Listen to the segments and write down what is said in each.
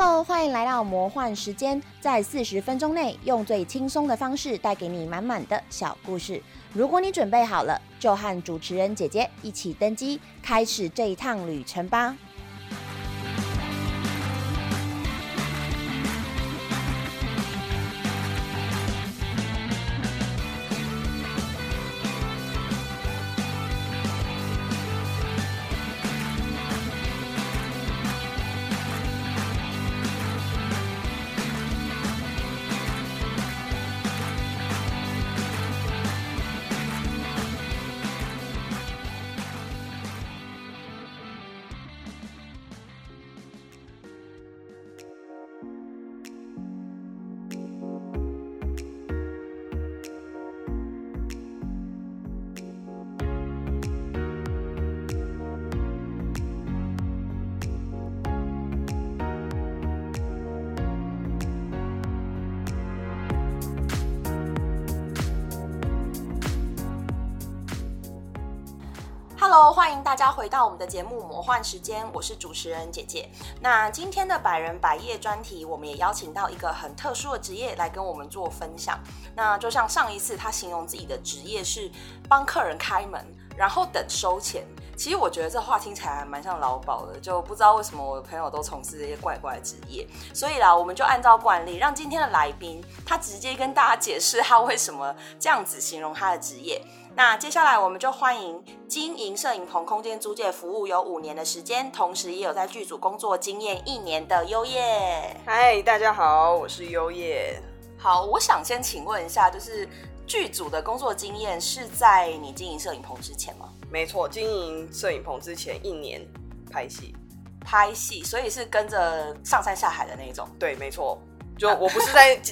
Hello，欢迎来到魔幻时间，在四十分钟内用最轻松的方式带给你满满的小故事。如果你准备好了，就和主持人姐姐一起登机，开始这一趟旅程吧。欢迎大家回到我们的节目《魔幻时间》，我是主持人姐姐。那今天的百人百业专题，我们也邀请到一个很特殊的职业来跟我们做分享。那就像上一次他形容自己的职业是帮客人开门，然后等收钱。其实我觉得这话听起来还蛮像劳保的，就不知道为什么我的朋友都从事这些怪怪的职业。所以啦，我们就按照惯例，让今天的来宾他直接跟大家解释他为什么这样子形容他的职业。那接下来我们就欢迎经营摄影棚空间租借服务有五年的时间，同时也有在剧组工作经验一年的优叶。嗨，大家好，我是优叶。好，我想先请问一下，就是剧组的工作经验是在你经营摄影棚之前吗？没错，经营摄影棚之前一年拍戏，拍戏，所以是跟着上山下海的那一种。对，没错，就我不是在。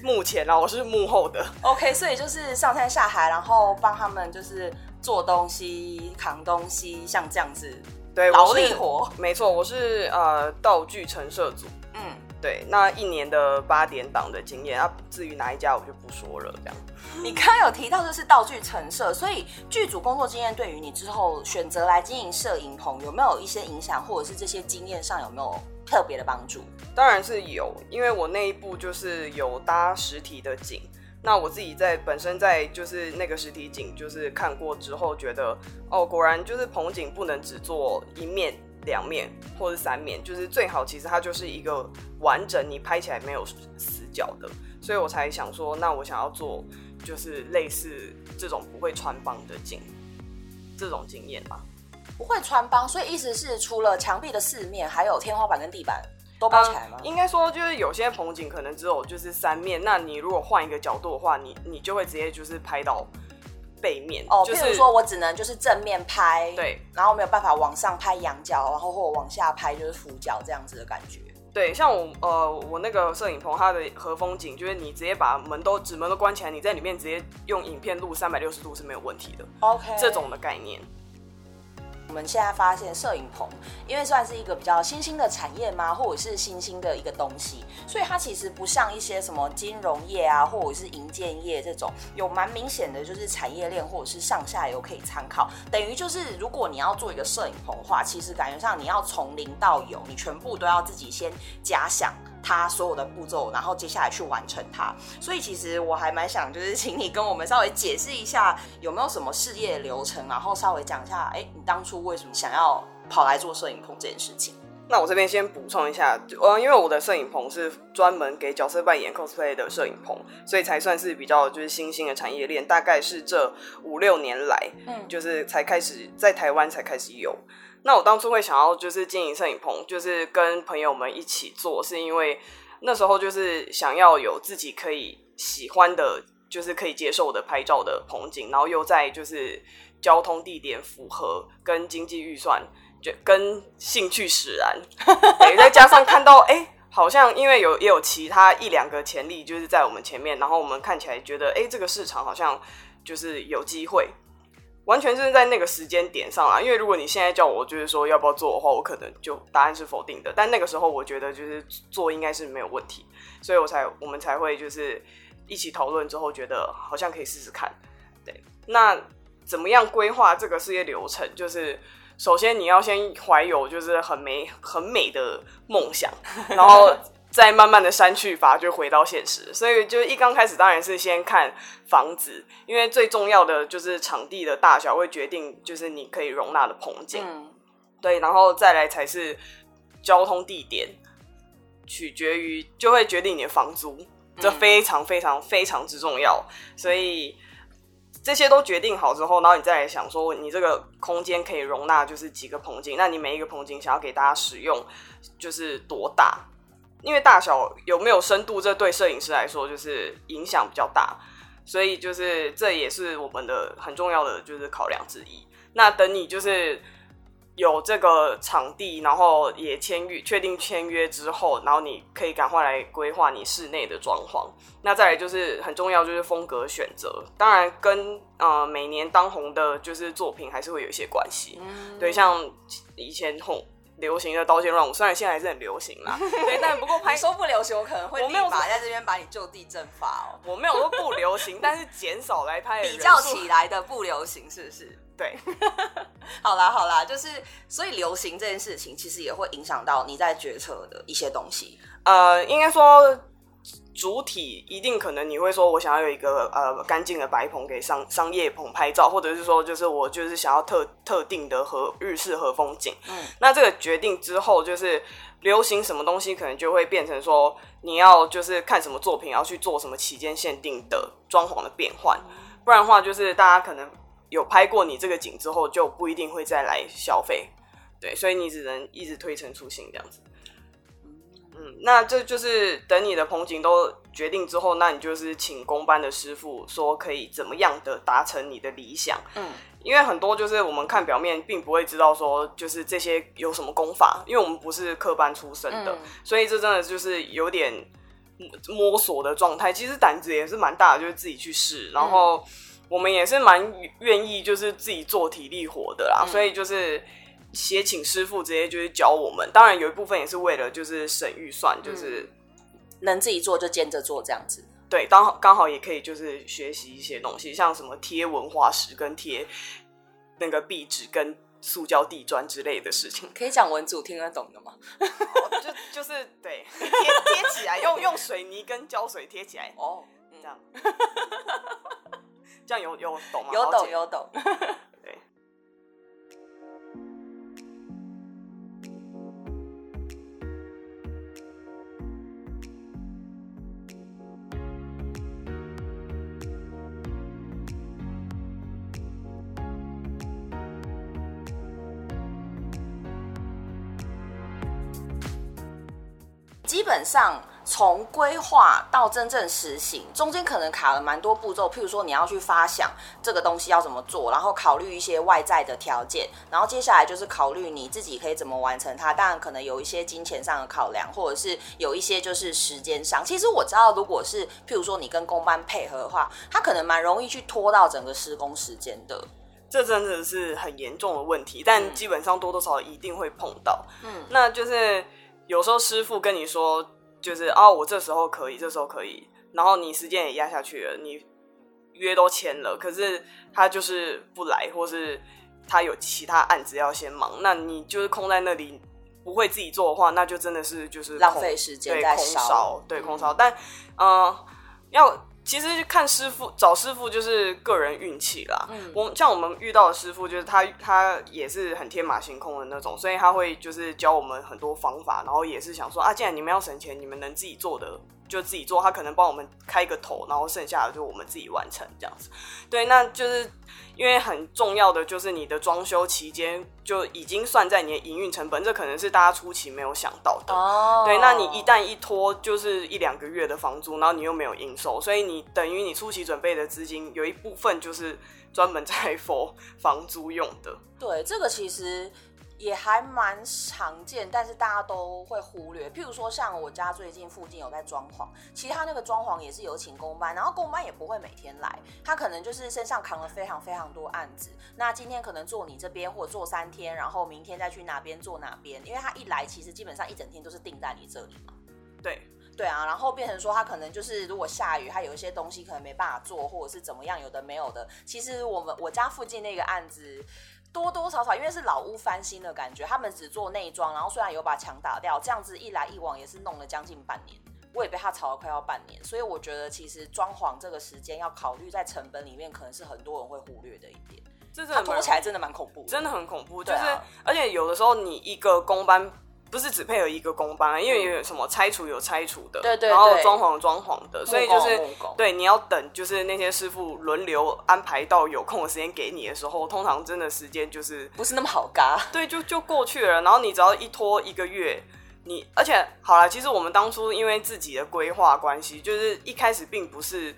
幕前啦，我是幕后的。OK，所以就是上山下海，然后帮他们就是做东西、扛东西，像这样子，对，劳力活。没错，我是呃道具陈设组。嗯，对，那一年的八点档的经验啊，至于哪一家我就不说了。这样，你刚刚有提到就是道具陈设，所以剧组工作经验对于你之后选择来经营摄影棚有没有一些影响，或者是这些经验上有没有？特别的帮助，当然是有，因为我那一部就是有搭实体的景，那我自己在本身在就是那个实体景就是看过之后，觉得哦，果然就是棚景不能只做一面、两面或者三面，就是最好其实它就是一个完整，你拍起来没有死角的，所以我才想说，那我想要做就是类似这种不会穿帮的景，这种经验吧。不会穿帮，所以意思是除了墙壁的四面，还有天花板跟地板都包起来吗？应该说就是有些棚景可能只有就是三面，那你如果换一个角度的话，你你就会直接就是拍到背面哦。譬如说我只能就是正面拍，对，然后没有办法往上拍仰角，然后或往下拍就是俯角这样子的感觉。对，像我呃我那个摄影棚，它的和风景就是你直接把门都纸门都关起来，你在里面直接用影片录三百六十度是没有问题的。OK，这种的概念。我们现在发现摄影棚，因为算是一个比较新兴的产业嘛，或者是新兴的一个东西，所以它其实不像一些什么金融业啊，或者是银建业这种有蛮明显的就是产业链或者是上下游可以参考。等于就是如果你要做一个摄影棚的话，其实感觉上你要从零到有，你全部都要自己先假想。它所有的步骤，然后接下来去完成它。所以其实我还蛮想，就是请你跟我们稍微解释一下，有没有什么事业流程，然后稍微讲一下，哎，你当初为什么想要跑来做摄影棚这件事情？那我这边先补充一下，呃，因为我的摄影棚是专门给角色扮演 cosplay 的摄影棚，所以才算是比较就是新兴的产业链，大概是这五六年来，嗯，就是才开始在台湾才开始有。那我当初会想要就是经营摄影棚，就是跟朋友们一起做，是因为那时候就是想要有自己可以喜欢的，就是可以接受的拍照的棚景，然后又在就是交通地点符合跟经济预算，就跟兴趣使然，再加上看到哎，好像因为有也有其他一两个潜力就是在我们前面，然后我们看起来觉得哎，这个市场好像就是有机会。完全是在那个时间点上啊，因为如果你现在叫我就是说要不要做的话，我可能就答案是否定的。但那个时候我觉得就是做应该是没有问题，所以我才我们才会就是一起讨论之后觉得好像可以试试看。对，那怎么样规划这个事业流程？就是首先你要先怀有就是很美很美的梦想，然后再慢慢的删去法，就回到现实。所以就一刚开始当然是先看房子，因为最重要的就是场地的大小会决定就是你可以容纳的棚景。对，然后再来才是交通地点，取决于就会决定你的房租，这非常非常非常之重要。所以。这些都决定好之后，然后你再来想说，你这个空间可以容纳就是几个棚景，那你每一个棚景想要给大家使用就是多大？因为大小有没有深度，这对摄影师来说就是影响比较大，所以就是这也是我们的很重要的就是考量之一。那等你就是。有这个场地，然后也签约，确定签约之后，然后你可以赶快来规划你室内的装潢。那再来就是很重要，就是风格选择，当然跟呃每年当红的就是作品还是会有一些关系。对，像以前红流行的刀剑乱舞，虽然现在还是很流行啦，对，但不过拍说不流行，我可能会我没有在这边把你就地正法哦。我没有说不流行，但是减少来拍比较起来的不流行，是不是？对，好啦好啦，就是所以流行这件事情，其实也会影响到你在决策的一些东西。呃，应该说主体一定可能你会说，我想要有一个呃干净的白棚给商商业棚拍照，或者是说就是我就是想要特特定的和日式和风景。嗯，那这个决定之后，就是流行什么东西，可能就会变成说你要就是看什么作品，要去做什么期间限定的装潢的变换，不然的话就是大家可能。有拍过你这个景之后，就不一定会再来消费，对，所以你只能一直推陈出新这样子。嗯，那这就是等你的棚景都决定之后，那你就是请工班的师傅说可以怎么样的达成你的理想。嗯，因为很多就是我们看表面，并不会知道说就是这些有什么功法，因为我们不是科班出身的，所以这真的就是有点摸索的状态。其实胆子也是蛮大的，就是自己去试，然后。我们也是蛮愿意，就是自己做体力活的啦，所以就是先请师傅直接就是教我们。当然有一部分也是为了就是省预算，就是能自己做就兼着做这样子。对，刚好刚好也可以就是学习一些东西，像什么贴文化石跟贴那个壁纸跟塑胶地砖之类的事情。可以讲文组听得懂的吗？就就是对 贴贴起来，用用水泥跟胶水贴起来哦，这样。这样有有懂吗？有懂有懂。基本上。从规划到真正实行，中间可能卡了蛮多步骤。譬如说，你要去发想这个东西要怎么做，然后考虑一些外在的条件，然后接下来就是考虑你自己可以怎么完成它。当然，可能有一些金钱上的考量，或者是有一些就是时间上。其实我知道，如果是譬如说你跟公班配合的话，它可能蛮容易去拖到整个施工时间的。这真的是很严重的问题，但基本上多多少少一定会碰到。嗯，那就是有时候师傅跟你说。就是啊，我这时候可以，这时候可以，然后你时间也压下去了，你约都签了，可是他就是不来，或是他有其他案子要先忙，那你就是空在那里不会自己做的话，那就真的是就是浪费时间，对，空烧，对，空烧。但嗯，要。其实看师傅找师傅就是个人运气啦。嗯，我像我们遇到的师傅，就是他他也是很天马行空的那种，所以他会就是教我们很多方法，然后也是想说啊，既然你们要省钱，你们能自己做的就自己做，他可能帮我们开个头，然后剩下的就我们自己完成这样子。对，那就是。因为很重要的就是你的装修期间就已经算在你的营运成本，这可能是大家初期没有想到的。哦，对，那你一旦一拖就是一两个月的房租，然后你又没有营收，所以你等于你初期准备的资金有一部分就是专门在 for 房租用的。对，这个其实。也还蛮常见，但是大家都会忽略。譬如说，像我家最近附近有在装潢，其实他那个装潢也是有请工班，然后工班也不会每天来，他可能就是身上扛了非常非常多案子。那今天可能做你这边，或者做三天，然后明天再去哪边做哪边，因为他一来，其实基本上一整天都是定在你这里嘛。对，对啊，然后变成说他可能就是如果下雨，他有一些东西可能没办法做，或者是怎么样，有的没有的。其实我们我家附近那个案子。多多少少因为是老屋翻新的感觉，他们只做内装，然后虽然有把墙打掉，这样子一来一往也是弄了将近半年。我也被他吵了快要半年，所以我觉得其实装潢这个时间要考虑在成本里面，可能是很多人会忽略的一点。这拖起来真的蛮恐怖，真的很恐怖。就是而且有的时候你一个工班不是只配合一个工班，因为有什么拆除有拆除的，对对，然后装潢装潢的，所以就是对你要等，就是那些师傅轮流安排到有空的时间给你的时候，通常真的时间就是不是那么好嘎。对，就就过去了。然后你只要一拖一个月。你而且好了，其实我们当初因为自己的规划关系，就是一开始并不是，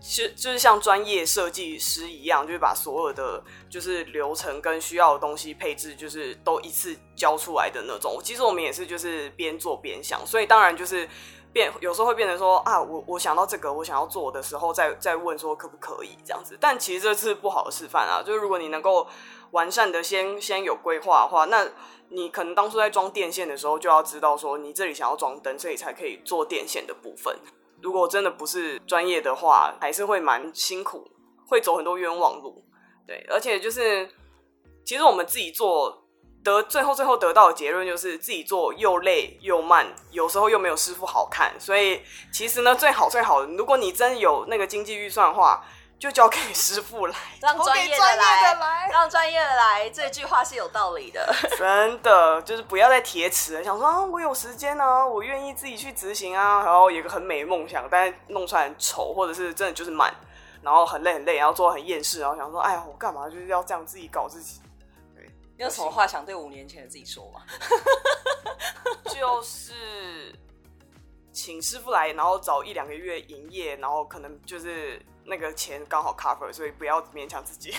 是就是像专业设计师一样，就是把所有的就是流程跟需要的东西配置，就是都一次交出来的那种。其实我们也是就是边做边想，所以当然就是变有时候会变成说啊，我我想到这个我想要做的时候，再再问说可不可以这样子。但其实这是不好的示范啊，就是如果你能够完善的先先有规划的话，那。你可能当初在装电线的时候就要知道，说你这里想要装灯，这里才可以做电线的部分。如果真的不是专业的话，还是会蛮辛苦，会走很多冤枉路。对，而且就是，其实我们自己做得最后最后得到的结论就是自己做又累又慢，有时候又没有师傅好看。所以其实呢，最好最好，如果你真有那个经济预算的话。就交给师傅来，让专业的来，让专业的来。这句话是有道理的，真的就是不要再铁齿了。想说啊，我有时间啊，我愿意自己去执行啊，然后有个很美的梦想，但是弄出来很丑，或者是真的就是慢，然后很累很累，然后做很厌世，然后想说，哎呀，我干嘛就是要这样自己搞自己？对，你有什么话想对五年前的自己说吗？就是请师傅来，然后早一两个月营业，然后可能就是。那个钱刚好 cover，所以不要勉强自己。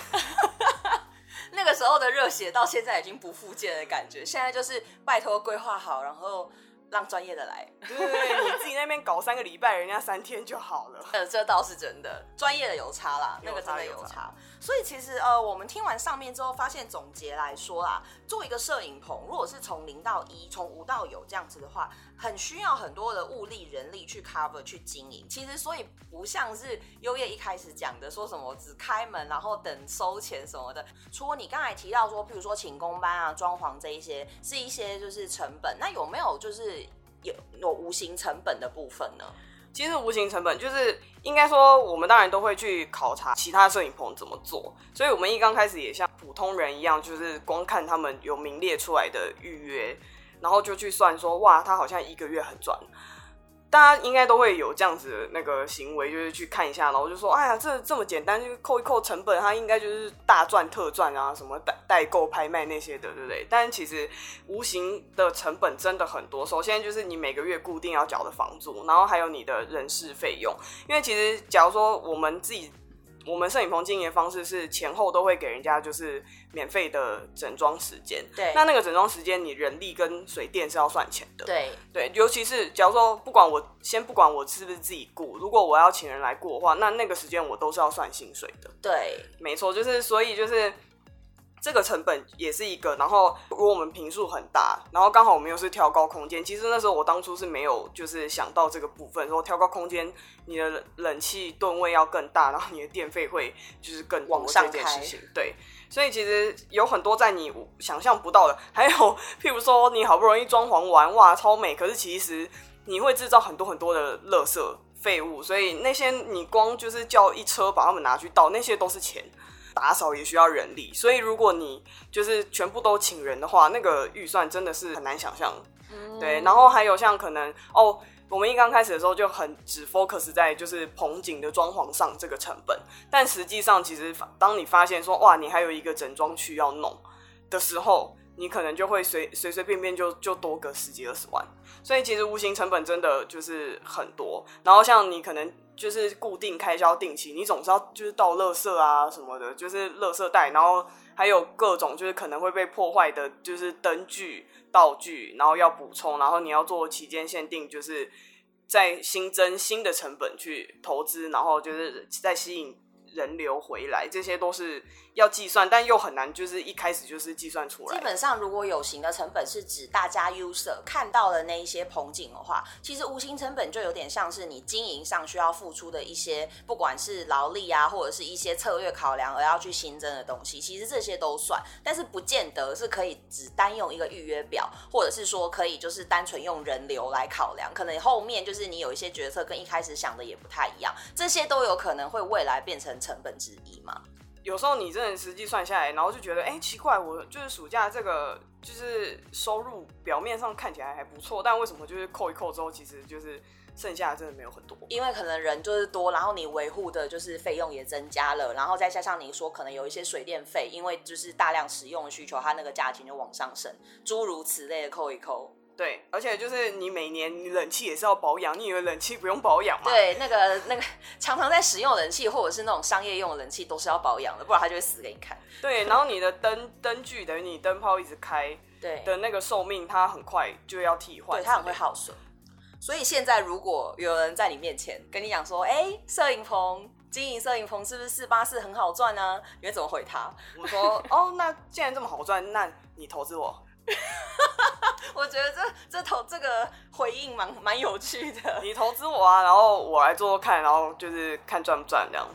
那个时候的热血到现在已经不复见的感觉，现在就是拜托规划好，然后。让专业的来，对对对，你自己那边搞三个礼拜，人家三天就好了。呃，这倒是真的，专业的有差啦，那个真的有差。所以其实呃，我们听完上面之后，发现总结来说啦，做一个摄影棚，如果是从零到一，从无到有这样子的话，很需要很多的物力、人力去 cover 去经营。其实所以不像是优业一开始讲的，说什么只开门然后等收钱什么的。除了你刚才提到说，譬如说请工班啊、装潢这一些，是一些就是成本，那有没有就是？有有无形成本的部分呢？其实无形成本就是应该说，我们当然都会去考察其他摄影棚怎么做，所以我们一刚开始也像普通人一样，就是光看他们有名列出来的预约，然后就去算说，哇，他好像一个月很赚。大家应该都会有这样子的那个行为，就是去看一下，然后就说：“哎呀，这这么简单，就扣一扣成本，它应该就是大赚特赚啊，什么代代购、拍卖那些的，对不对？”但其实无形的成本真的很多。首先就是你每个月固定要缴的房租，然后还有你的人事费用。因为其实假如说我们自己。我们摄影棚经营的方式是前后都会给人家就是免费的整装时间。对，那那个整装时间，你人力跟水电是要算钱的。对对，尤其是假如说不管我先不管我是不是自己雇，如果我要请人来雇的话，那那个时间我都是要算薪水的。对，没错，就是所以就是。这个成本也是一个，然后如果我们平数很大，然后刚好我们又是挑高空间，其实那时候我当初是没有就是想到这个部分，说挑高空间，你的冷气吨位要更大，然后你的电费会就是更往上这件事情。对，所以其实有很多在你想象不到的，还有譬如说你好不容易装潢完，哇，超美，可是其实你会制造很多很多的垃圾废物，所以那些你光就是叫一车把它们拿去倒，那些都是钱。打扫也需要人力，所以如果你就是全部都请人的话，那个预算真的是很难想象。对，然后还有像可能哦，我们一刚开始的时候就很只 focus 在就是棚景的装潢上这个成本，但实际上其实当你发现说哇，你还有一个整装区要弄的时候，你可能就会随随随便便就就多个十几二十万。所以其实无形成本真的就是很多。然后像你可能。就是固定开销定期，你总是要就是倒垃圾啊什么的，就是垃圾袋，然后还有各种就是可能会被破坏的，就是灯具道具，然后要补充，然后你要做期间限定，就是在新增新的成本去投资，然后就是再吸引人流回来，这些都是要计算，但又很难，就是一开始就是计算出来。基本上，如果有形的成本是指大家 user 看到的那一些棚景的话，其实无形成本就有点像是你经营上需要付出的一些，不管是劳力啊，或者是一些策略考量而要去新增的东西，其实这些都算，但是不见得是可以只单用一个预约表，或者是说可以就是单纯用人流来考量，可能后面就是你有一些决策跟一开始想的也不太一样，这些都有可能会未来变成成本之一嘛。有时候你真的实际算下来，然后就觉得，哎，奇怪，我就是暑假这个就是收入表面上看起来还不错，但为什么就是扣一扣之后，其实就是剩下的真的没有很多？因为可能人就是多，然后你维护的就是费用也增加了，然后再加上你说可能有一些水电费，因为就是大量使用的需求，它那个价钱就往上升，诸如此类的扣一扣。对，而且就是你每年你冷气也是要保养，你以为冷气不用保养吗？对，那个那个常常在使用冷气或者是那种商业用的冷气都是要保养的，不然它就会死给你看。对，然后你的灯灯具等于你灯泡一直开，对的那个寿命它很快就要替换，对，它很会耗损。所以现在如果有人在你面前跟你讲说，哎，摄影棚经营摄影棚是不是四八四很好赚呢？你会怎么回他？我说，哦，那既然这么好赚，那你投资我。我觉得这这投这个回应蛮蛮有趣的。你投资我啊，然后我来做做看，然后就是看赚不赚这样。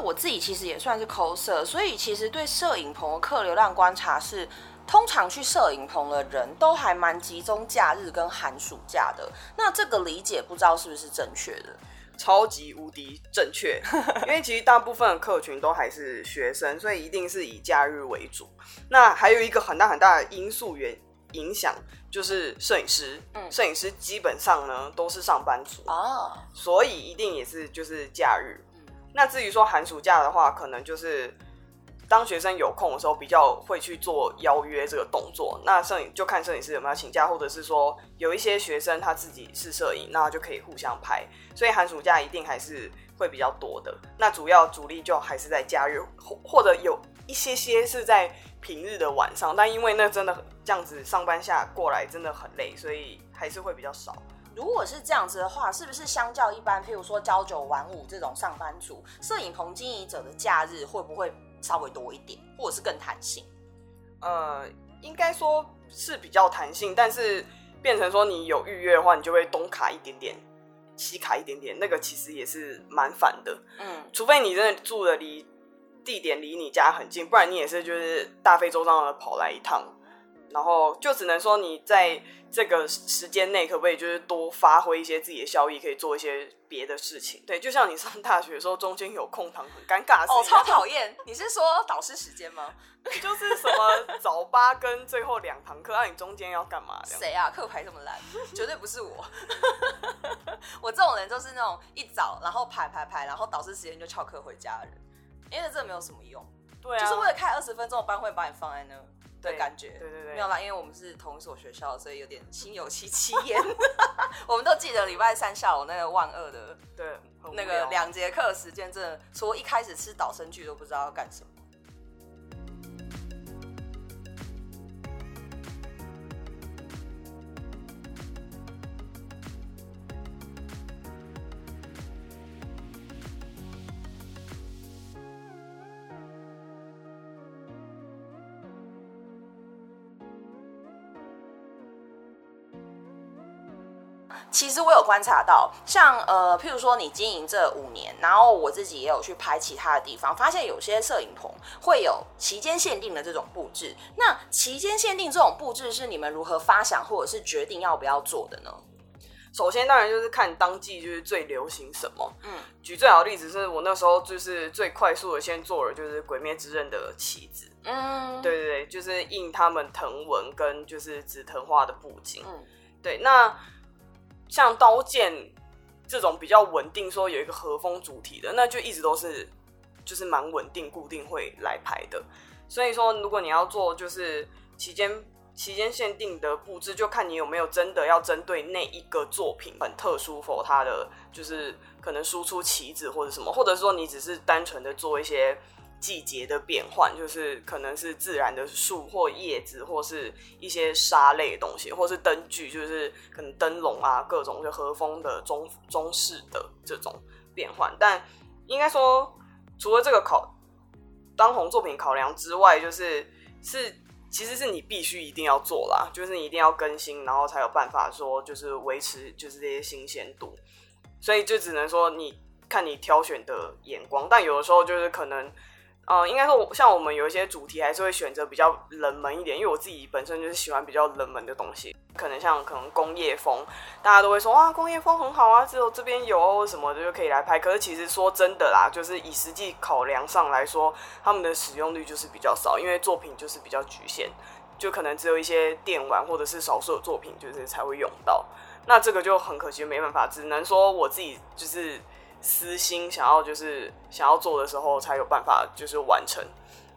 我自己其实也算是抠摄，所以其实对摄影棚的客流量观察是，通常去摄影棚的人都还蛮集中假日跟寒暑假的。那这个理解不知道是不是正确的？超级无敌正确，因为其实大部分的客群都还是学生，所以一定是以假日为主。那还有一个很大很大的因素原影响就是摄影师，嗯，摄影师基本上呢都是上班族啊，所以一定也是就是假日。那至于说寒暑假的话，可能就是当学生有空的时候，比较会去做邀约这个动作。那摄影就看摄影师有没有请假，或者是说有一些学生他自己是摄影，那就可以互相拍。所以寒暑假一定还是会比较多的。那主要主力就还是在假日，或或者有一些些是在平日的晚上。但因为那真的这样子上班下过来真的很累，所以还是会比较少。如果是这样子的话，是不是相较一般，譬如说朝九晚五这种上班族，摄影棚经营者的假日会不会稍微多一点，或者是更弹性？呃，应该说是比较弹性，但是变成说你有预约的话，你就会东卡一点点，西卡一点点，那个其实也是蛮烦的。嗯，除非你真的住的离地点离你家很近，不然你也是就是大费周章的跑来一趟。然后就只能说你在这个时间内可不可以就是多发挥一些自己的效益，可以做一些别的事情。对，就像你上大学的时候，中间有空堂很尴尬。哦，超讨厌！你是说导师时间吗？就是什么早八跟最后两堂课，那你中间要干嘛？谁啊？课排这么烂，绝对不是我。我这种人就是那种一早然后排排排，然后导师时间就翘课回家的人，因为这没有什么用。对啊，就是为了开二十分钟的班会把你放在那。的感觉，对对对，没有啦，因为我们是同一所学校，所以有点心有戚戚焉。我们都记得礼拜三下午那个万恶的，对，那个两节课时间，真的除了一开始吃导生剧都不知道要干什么。其实我有观察到，像呃，譬如说你经营这五年，然后我自己也有去拍其他的地方，发现有些摄影棚会有期间限定的这种布置。那期间限定这种布置是你们如何发想或者是决定要不要做的呢？首先当然就是看当季就是最流行什么。嗯，举最好的例子是我那时候就是最快速的先做了就是《鬼灭之刃》的旗子。嗯，对对对，就是印他们藤纹跟就是紫藤花的布景。嗯，对，那。像刀剑这种比较稳定，说有一个和风主题的，那就一直都是就是蛮稳定、固定会来拍的。所以说，如果你要做就是期间期间限定的布置，就看你有没有真的要针对那一个作品很特殊，否它的就是可能输出旗子或者什么，或者说你只是单纯的做一些。季节的变换，就是可能是自然的树或叶子，或是一些沙类的东西，或是灯具，就是可能灯笼啊，各种就和风的中中式的这种变换。但应该说，除了这个考当红作品考量之外，就是是其实是你必须一定要做啦，就是你一定要更新，然后才有办法说就是维持就是这些新鲜度。所以就只能说你看你挑选的眼光，但有的时候就是可能。嗯，应该说，像我们有一些主题还是会选择比较冷门一点，因为我自己本身就是喜欢比较冷门的东西。可能像可能工业风，大家都会说哇，工业风很好啊，只有这边有什么的就可以来拍。可是其实说真的啦，就是以实际考量上来说，他们的使用率就是比较少，因为作品就是比较局限，就可能只有一些电玩或者是少数的作品就是才会用到。那这个就很可惜，没办法，只能说我自己就是。私心想要就是想要做的时候才有办法就是完成，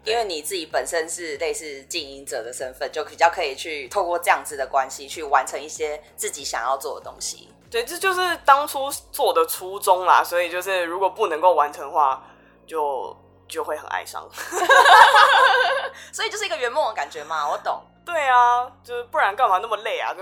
因为你自己本身是类似经营者的身份，就比较可以去透过这样子的关系去完成一些自己想要做的东西。对，这就是当初做的初衷啦。所以就是如果不能够完成的话，就就会很哀伤。所以就是一个圆梦的感觉嘛，我懂。对啊，就是不然干嘛那么累啊？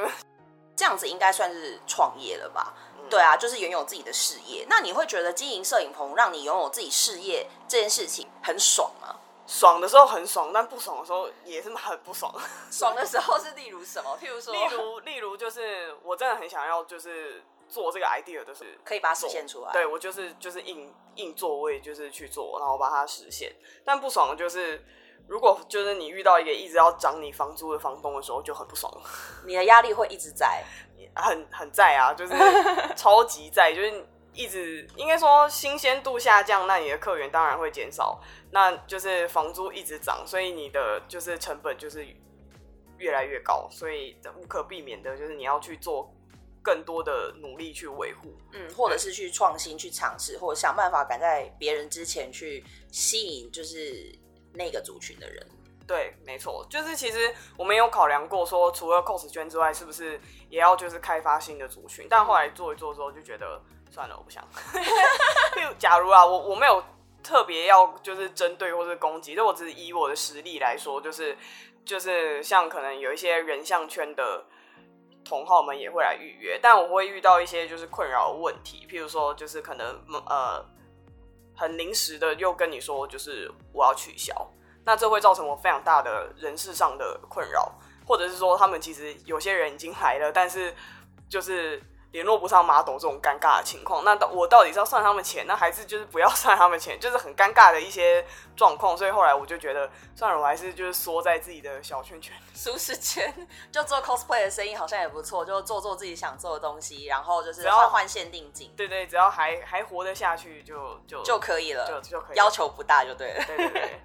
这样子应该算是创业了吧？对啊，就是拥有自己的事业。那你会觉得经营摄影棚让你拥有自己事业这件事情很爽吗？爽的时候很爽，但不爽的时候也是很不爽。爽的时候是例如什么？譬如说，例如例如就是我真的很想要就是做这个 idea 的是可以把它实现出来。对我就是就是硬硬做，我也就是去做，然后把它实现。但不爽的就是。如果就是你遇到一个一直要涨你房租的房东的时候，就很不爽。你的压力会一直在，很很在啊，就是超级在，就是一直应该说新鲜度下降，那你的客源当然会减少，那就是房租一直涨，所以你的就是成本就是越来越高，所以无可避免的就是你要去做更多的努力去维护，嗯，或者是去创新、去尝试，或者想办法赶在别人之前去吸引，就是。那个族群的人，对，没错，就是其实我们有考量过，说除了 cos 圈之外，是不是也要就是开发新的族群？但后来做一做之后，就觉得算了，我不想。假如啊，我我没有特别要就是针对或是攻击，就我只是以我的实力来说，就是就是像可能有一些人像圈的同好们也会来预约，但我会遇到一些就是困扰问题，譬如说就是可能呃。很临时的又跟你说，就是我要取消，那这会造成我非常大的人事上的困扰，或者是说他们其实有些人已经来了，但是就是联络不上马董这种尴尬的情况，那我到底是要算他们钱，那还是就是不要 算他们钱，就是很尴尬的一些状况，所以后来我就觉得算了，我还是就是缩在自己的小圈圈、舒适圈，就做 cosplay 的生意好像也不错，就做做自己想做的东西，然后就是换换限定景，对对，只要还还活得下去就就就可以了，就就可以，要求不大就对了，对对对。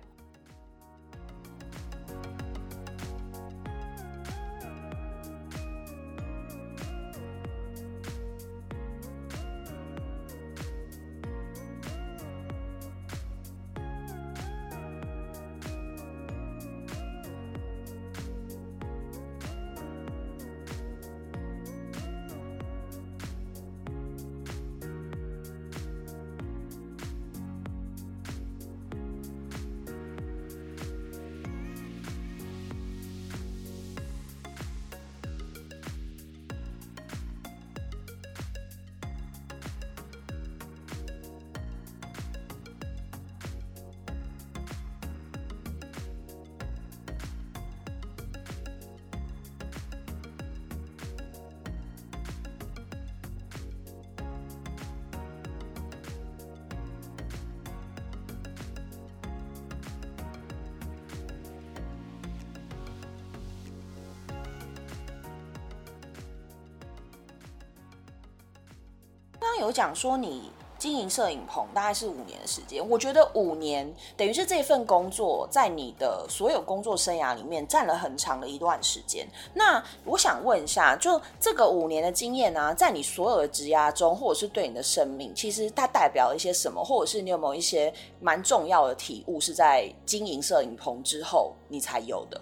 有讲说你经营摄影棚大概是五年的时间，我觉得五年等于是这份工作在你的所有工作生涯里面占了很长的一段时间。那我想问一下，就这个五年的经验呢，在你所有的职涯中，或者是对你的生命，其实它代表了一些什么？或者是你有没有一些蛮重要的体悟，是在经营摄影棚之后你才有的？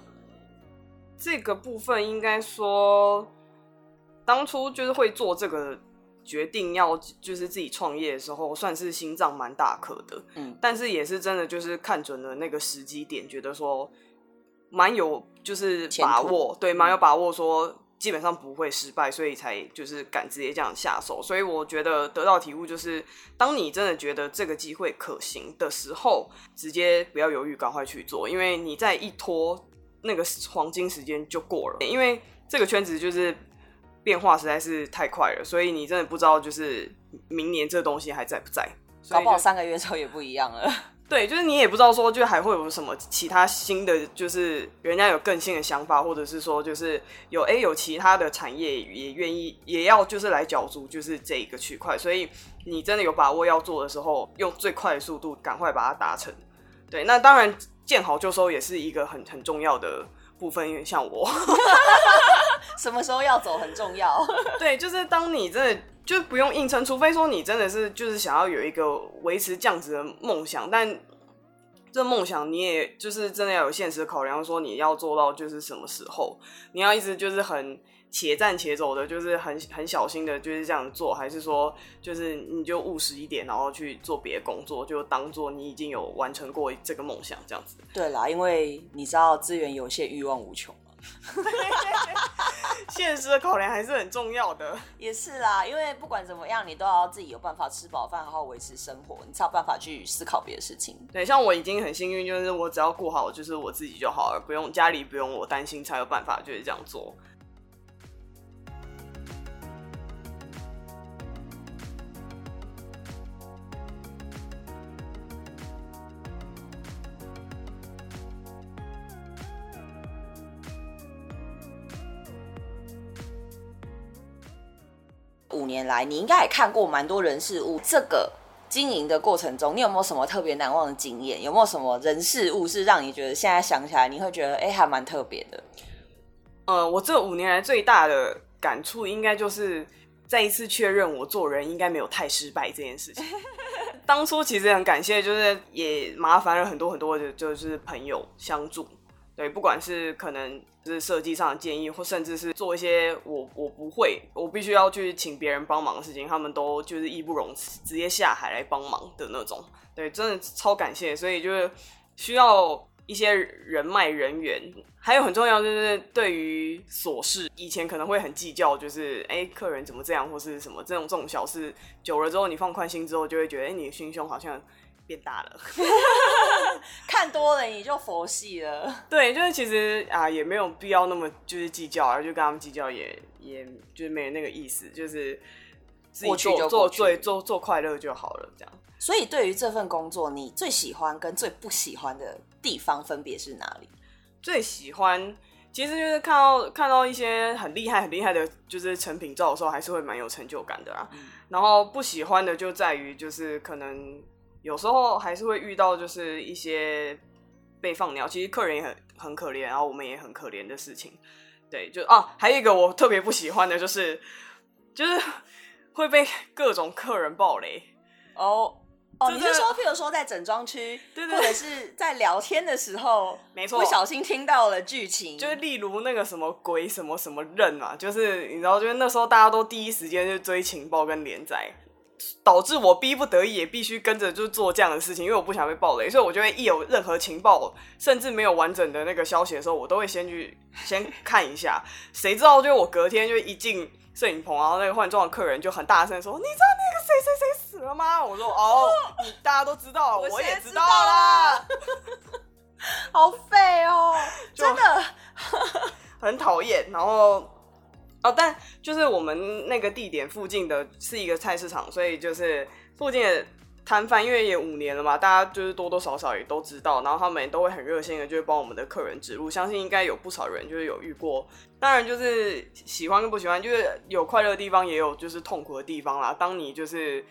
这个部分应该说，当初就是会做这个。决定要就是自己创业的时候，算是心脏蛮大颗的，嗯，但是也是真的就是看准了那个时机点，觉得说蛮有就是把握，对，蛮有把握说基本上不会失败，所以才就是敢直接这样下手。所以我觉得得到体悟就是，当你真的觉得这个机会可行的时候，直接不要犹豫，赶快去做，因为你再一拖，那个黄金时间就过了。因为这个圈子就是。变化实在是太快了，所以你真的不知道，就是明年这东西还在不在？搞不好三个月之后也不一样了。对，就是你也不知道说，就还会有什么其他新的，就是人家有更新的想法，或者是说，就是有哎有其他的产业也愿意也要就是来角逐，就是这一个区块。所以你真的有把握要做的时候，用最快的速度赶快把它达成。对，那当然见好就收也是一个很很重要的部分，有点像我。什么时候要走很重要。对，就是当你真的就不用硬撑，除非说你真的是就是想要有一个维持这样子的梦想，但这梦想你也就是真的要有现实考量，说你要做到就是什么时候，你要一直就是很且战且走的，就是很很小心的，就是这样做，还是说就是你就务实一点，然后去做别的工作，就当做你已经有完成过这个梦想这样子。对啦，因为你知道资源有限，欲望无穷。现实的考量还是很重要的，也是啦，因为不管怎么样，你都要自己有办法吃饱饭，好好维持生活，你才有办法去思考别的事情。对，像我已经很幸运，就是我只要顾好就是我自己就好了，不用家里不用我担心，才有办法就是这样做。年来，你应该也看过蛮多人事物。这个经营的过程中，你有没有什么特别难忘的经验？有没有什么人事物是让你觉得现在想起来你会觉得哎，还蛮特别的？呃，我这五年来最大的感触，应该就是再一次确认我做人应该没有太失败这件事情。当初其实很感谢，就是也麻烦了很多很多的，就是朋友相助。对，不管是可能就。是设计上的建议，或甚至是做一些我我不会，我必须要去请别人帮忙的事情，他们都就是义不容辞，直接下海来帮忙的那种。对，真的超感谢。所以就是需要一些人脉人员，还有很重要就是对于琐事，以前可能会很计较，就是哎客人怎么这样或是什么这种这种小事，久了之后你放宽心之后，就会觉得哎你的心胸好像。变大了，看多了你就佛系了。对，就是其实啊，也没有必要那么就是计较啊，就跟他们计较也也就是没有那个意思，就是自己做做做做做快乐就好了，这样。所以对于这份工作，你最喜欢跟最不喜欢的地方分别是哪里？最喜欢其实就是看到看到一些很厉害很厉害的，就是成品照的时候，还是会蛮有成就感的啊。然后不喜欢的就在于就是可能。有时候还是会遇到，就是一些被放鸟，其实客人也很很可怜，然后我们也很可怜的事情。对，就啊，还有一个我特别不喜欢的就是，就是 会被各种客人暴雷。哦哦，你是说，譬如说在整装区，对或者是在聊天的时候，没错，不小心听到了剧情，就是例如那个什么鬼什么什么刃啊，就是你知道，就是那时候大家都第一时间就追情报跟连载。导致我逼不得已也必须跟着就做这样的事情，因为我不想被暴雷，所以我就会一有任何情报，甚至没有完整的那个消息的时候，我都会先去先看一下。谁知道就我隔天就一进摄影棚，然后那个换装的客人就很大声说：“你知道那个谁谁谁死了吗？”我说：“哦，你大家都知道，我也知道啦。好废哦，真的 很讨厌。然后。哦，但就是我们那个地点附近的是一个菜市场，所以就是附近的摊贩，因为也五年了嘛，大家就是多多少少也都知道，然后他们都会很热心的，就是帮我们的客人指路。相信应该有不少人就是有遇过，当然就是喜欢跟不喜欢，就是有快乐的地方，也有就是痛苦的地方啦。当你就是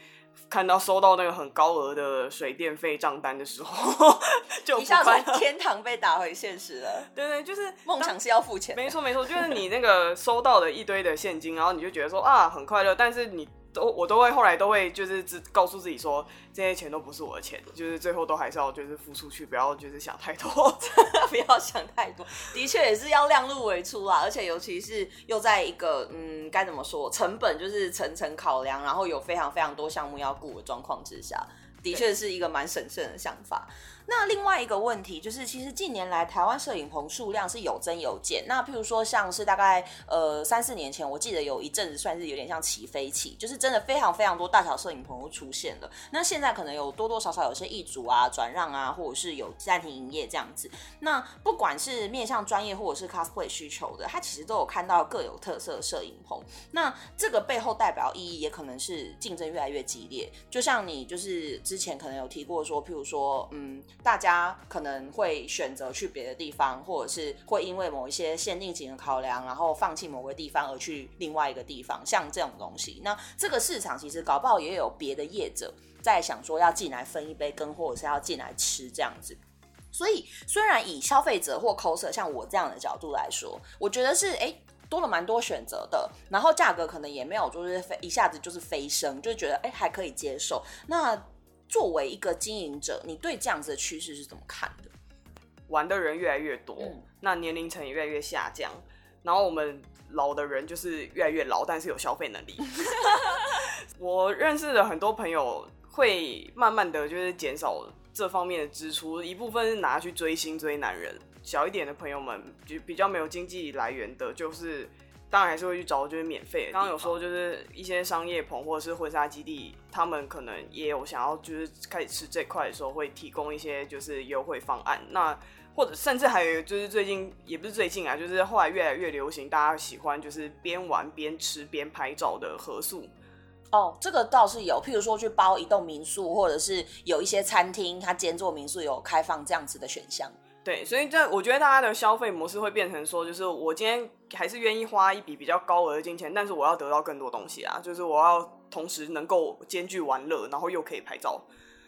看到收到那个很高额的水电费账单的时候，就一下从天堂被打回现实了。对对，就是梦想是要付钱。没错没错，就是你那个收到的一堆的现金，然后你就觉得说啊很快乐，但是你。都我都会后来都会就是只告诉自己说这些钱都不是我的钱，就是最后都还是要就是付出去，不要就是想太多，不要想太多。的确也是要量入为出啦，而且尤其是又在一个嗯该怎么说成本就是层层考量，然后有非常非常多项目要顾的状况之下，的确是一个蛮审慎的想法。那另外一个问题就是，其实近年来台湾摄影棚数量是有增有减。那譬如说，像是大概呃三四年前，我记得有一阵子算是有点像起飞期，就是真的非常非常多大小摄影棚都出现了。那现在可能有多多少少有些易主啊、转让啊，或者是有暂停营业这样子。那不管是面向专业或者是 cosplay 需求的，它其实都有看到各有特色的摄影棚。那这个背后代表意义也可能是竞争越来越激烈。就像你就是之前可能有提过说，譬如说嗯。大家可能会选择去别的地方，或者是会因为某一些限定型的考量，然后放弃某个地方而去另外一个地方，像这种东西。那这个市场其实搞不好也有别的业者在想说要进来分一杯羹，或者是要进来吃这样子。所以虽然以消费者或 coser 像我这样的角度来说，我觉得是哎多了蛮多选择的，然后价格可能也没有就是飞一下子就是飞升，就觉得哎还可以接受。那作为一个经营者，你对这样子的趋势是怎么看的？玩的人越来越多，那年龄层也越来越下降，然后我们老的人就是越来越老，但是有消费能力。我认识的很多朋友会慢慢的就是减少这方面的支出，一部分是拿去追星追男人，小一点的朋友们就比较没有经济来源的，就是。当然还是会去找，就是免费。刚刚有说，就是一些商业棚或者是婚纱基地，他们可能也有想要，就是开始吃这块的时候，会提供一些就是优惠方案。那或者甚至还有就是最近也不是最近啊，就是后来越来越流行，大家喜欢就是边玩边吃边拍照的合宿。哦，这个倒是有，譬如说去包一栋民宿，或者是有一些餐厅，它兼做民宿有开放这样子的选项。对，所以这我觉得大家的消费模式会变成说，就是我今天还是愿意花一笔比较高额的金钱，但是我要得到更多东西啊，就是我要同时能够兼具玩乐，然后又可以拍照，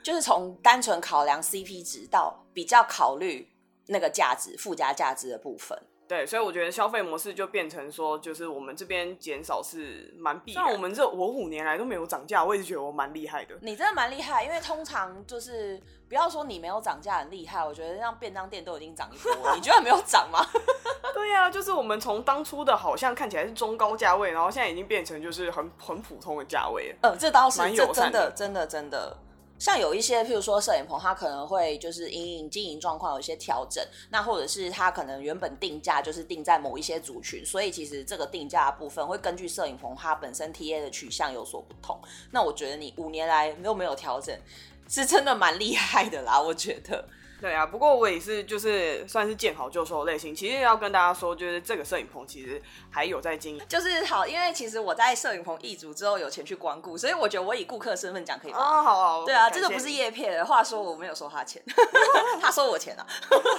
就是从单纯考量 CP 值到比较考虑那个价值附加价值的部分。对，所以我觉得消费模式就变成说，就是我们这边减少是蛮必然。像我们这我五年来都没有涨价，我也是觉得我蛮厉害的。你真的蛮厉害，因为通常就是不要说你没有涨价很厉害，我觉得像便当店都已经涨一波，你觉得没有涨吗？对呀，就是我们从当初的好像看起来是中高价位，然后现在已经变成就是很很普通的价位。嗯，这倒是蛮有真的真的真的。像有一些，譬如说摄影棚，它可能会就是因营经营状况有一些调整，那或者是它可能原本定价就是定在某一些族群，所以其实这个定价部分会根据摄影棚它本身 TA 的取向有所不同。那我觉得你五年来又没有调整，是真的蛮厉害的啦，我觉得。对啊，不过我也是，就是算是见好就收类型。其实要跟大家说，就是这个摄影棚其实还有在经营。就是好，因为其实我在摄影棚易主之后有钱去光顾，所以我觉得我以顾客身份讲可以吗？哦，好好。对啊，这个不是叶片的话说，我没有收他钱，他收我钱啊。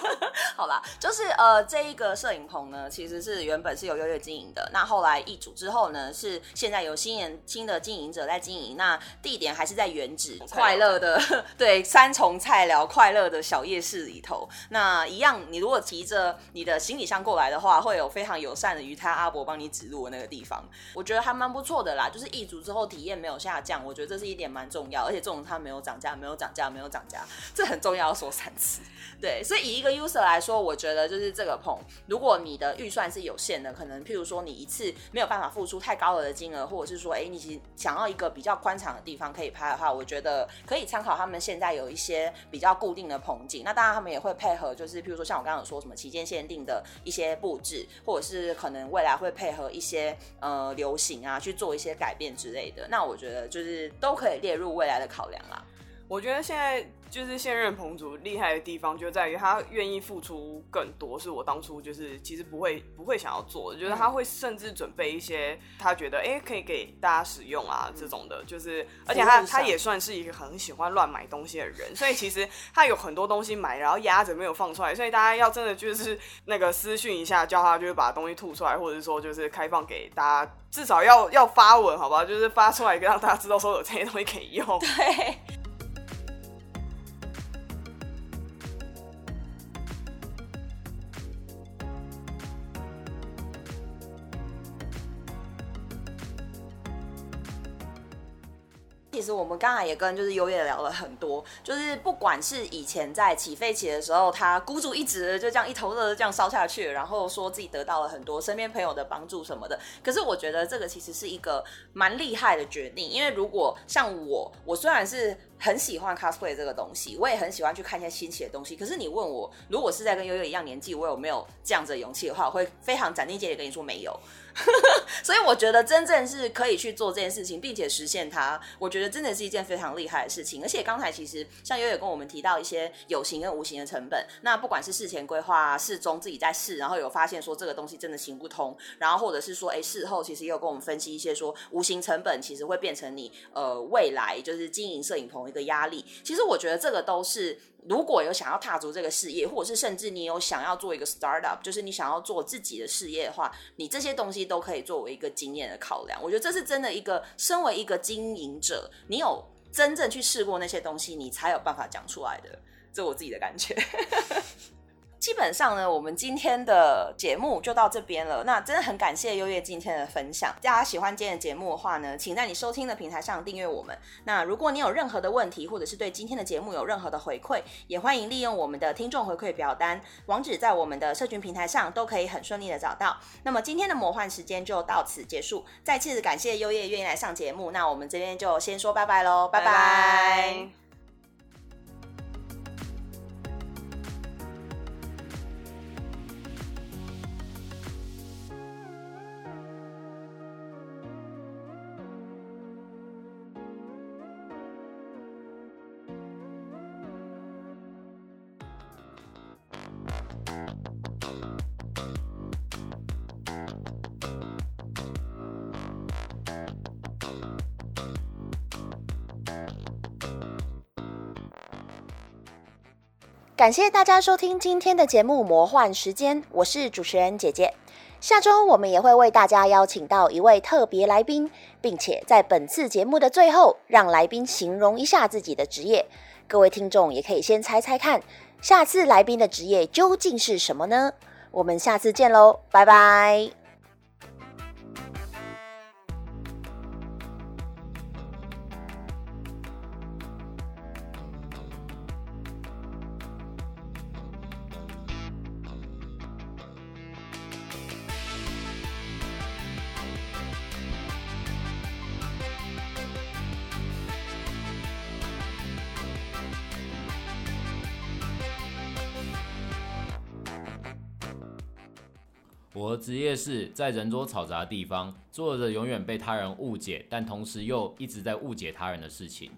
好啦，就是呃，这一个摄影棚呢，其实是原本是由优越经营的，那后来易主之后呢，是现在有新人新的经营者在经营，那地点还是在原址快乐的，对，三重菜寮快乐的小。夜市里头，那一样，你如果提着你的行李箱过来的话，会有非常友善的鱼摊阿伯帮你指路的那个地方，我觉得还蛮不错的啦。就是易足之后体验没有下降，我觉得这是一点蛮重要，而且这种它没有涨价，没有涨价，没有涨价，这很重要，要说三次。对，所以以一个 user 来说，我觉得就是这个棚，如果你的预算是有限的，可能譬如说你一次没有办法付出太高额的金额，或者是说，哎，你其实想要一个比较宽敞的地方可以拍的话，我觉得可以参考他们现在有一些比较固定的棚景。那当然他们也会配合，就是譬如说像我刚刚说什么期间限定的一些布置，或者是可能未来会配合一些呃流行啊去做一些改变之类的。那我觉得就是都可以列入未来的考量啦。我觉得现在就是现任彭主厉害的地方，就在于他愿意付出更多，是我当初就是其实不会不会想要做的，就是他会甚至准备一些他觉得哎可以给大家使用啊这种的，就是而且他他也算是一个很喜欢乱买东西的人，所以其实他有很多东西买，然后压着没有放出来，所以大家要真的就是 那个私讯一下，叫他就是把东西吐出来，或者说就是开放给大家，至少要要发文好吧，就是发出来让大家知道说有这些东西可以用。对。其实我们刚才也跟就是优越聊了很多，就是不管是以前在起飞期的时候，他孤注一掷就这样一头热这样烧下去，然后说自己得到了很多身边朋友的帮助什么的。可是我觉得这个其实是一个蛮厉害的决定，因为如果像我，我虽然是很喜欢 cosplay 这个东西，我也很喜欢去看一些新奇的东西。可是你问我，如果是在跟悠悠一样年纪，我有没有这样子的勇气的话，我会非常斩钉截铁跟你说没有。所以我觉得真正是可以去做这件事情，并且实现它，我觉得真的是一件非常厉害的事情。而且刚才其实像悠悠跟我们提到一些有形跟无形的成本，那不管是事前规划、事中自己在试，然后有发现说这个东西真的行不通，然后或者是说，哎，事后其实也有跟我们分析一些说无形成本其实会变成你呃未来就是经营摄影棚一个压力。其实我觉得这个都是。如果有想要踏足这个事业，或者是甚至你有想要做一个 startup，就是你想要做自己的事业的话，你这些东西都可以作为一个经验的考量。我觉得这是真的一个，身为一个经营者，你有真正去试过那些东西，你才有办法讲出来的。这我自己的感觉。基本上呢，我们今天的节目就到这边了。那真的很感谢优越今天的分享。大家喜欢今天的节目的话呢，请在你收听的平台上订阅我们。那如果你有任何的问题，或者是对今天的节目有任何的回馈，也欢迎利用我们的听众回馈表单，网址在我们的社群平台上都可以很顺利的找到。那么今天的魔幻时间就到此结束。再次感谢优越愿意来上节目。那我们这边就先说拜拜喽，拜拜。感谢大家收听今天的节目《魔幻时间》，我是主持人姐姐。下周我们也会为大家邀请到一位特别来宾，并且在本次节目的最后，让来宾形容一下自己的职业。各位听众也可以先猜猜看，下次来宾的职业究竟是什么呢？我们下次见喽，拜拜。职业是在人多嘈杂的地方做着永远被他人误解，但同时又一直在误解他人的事情。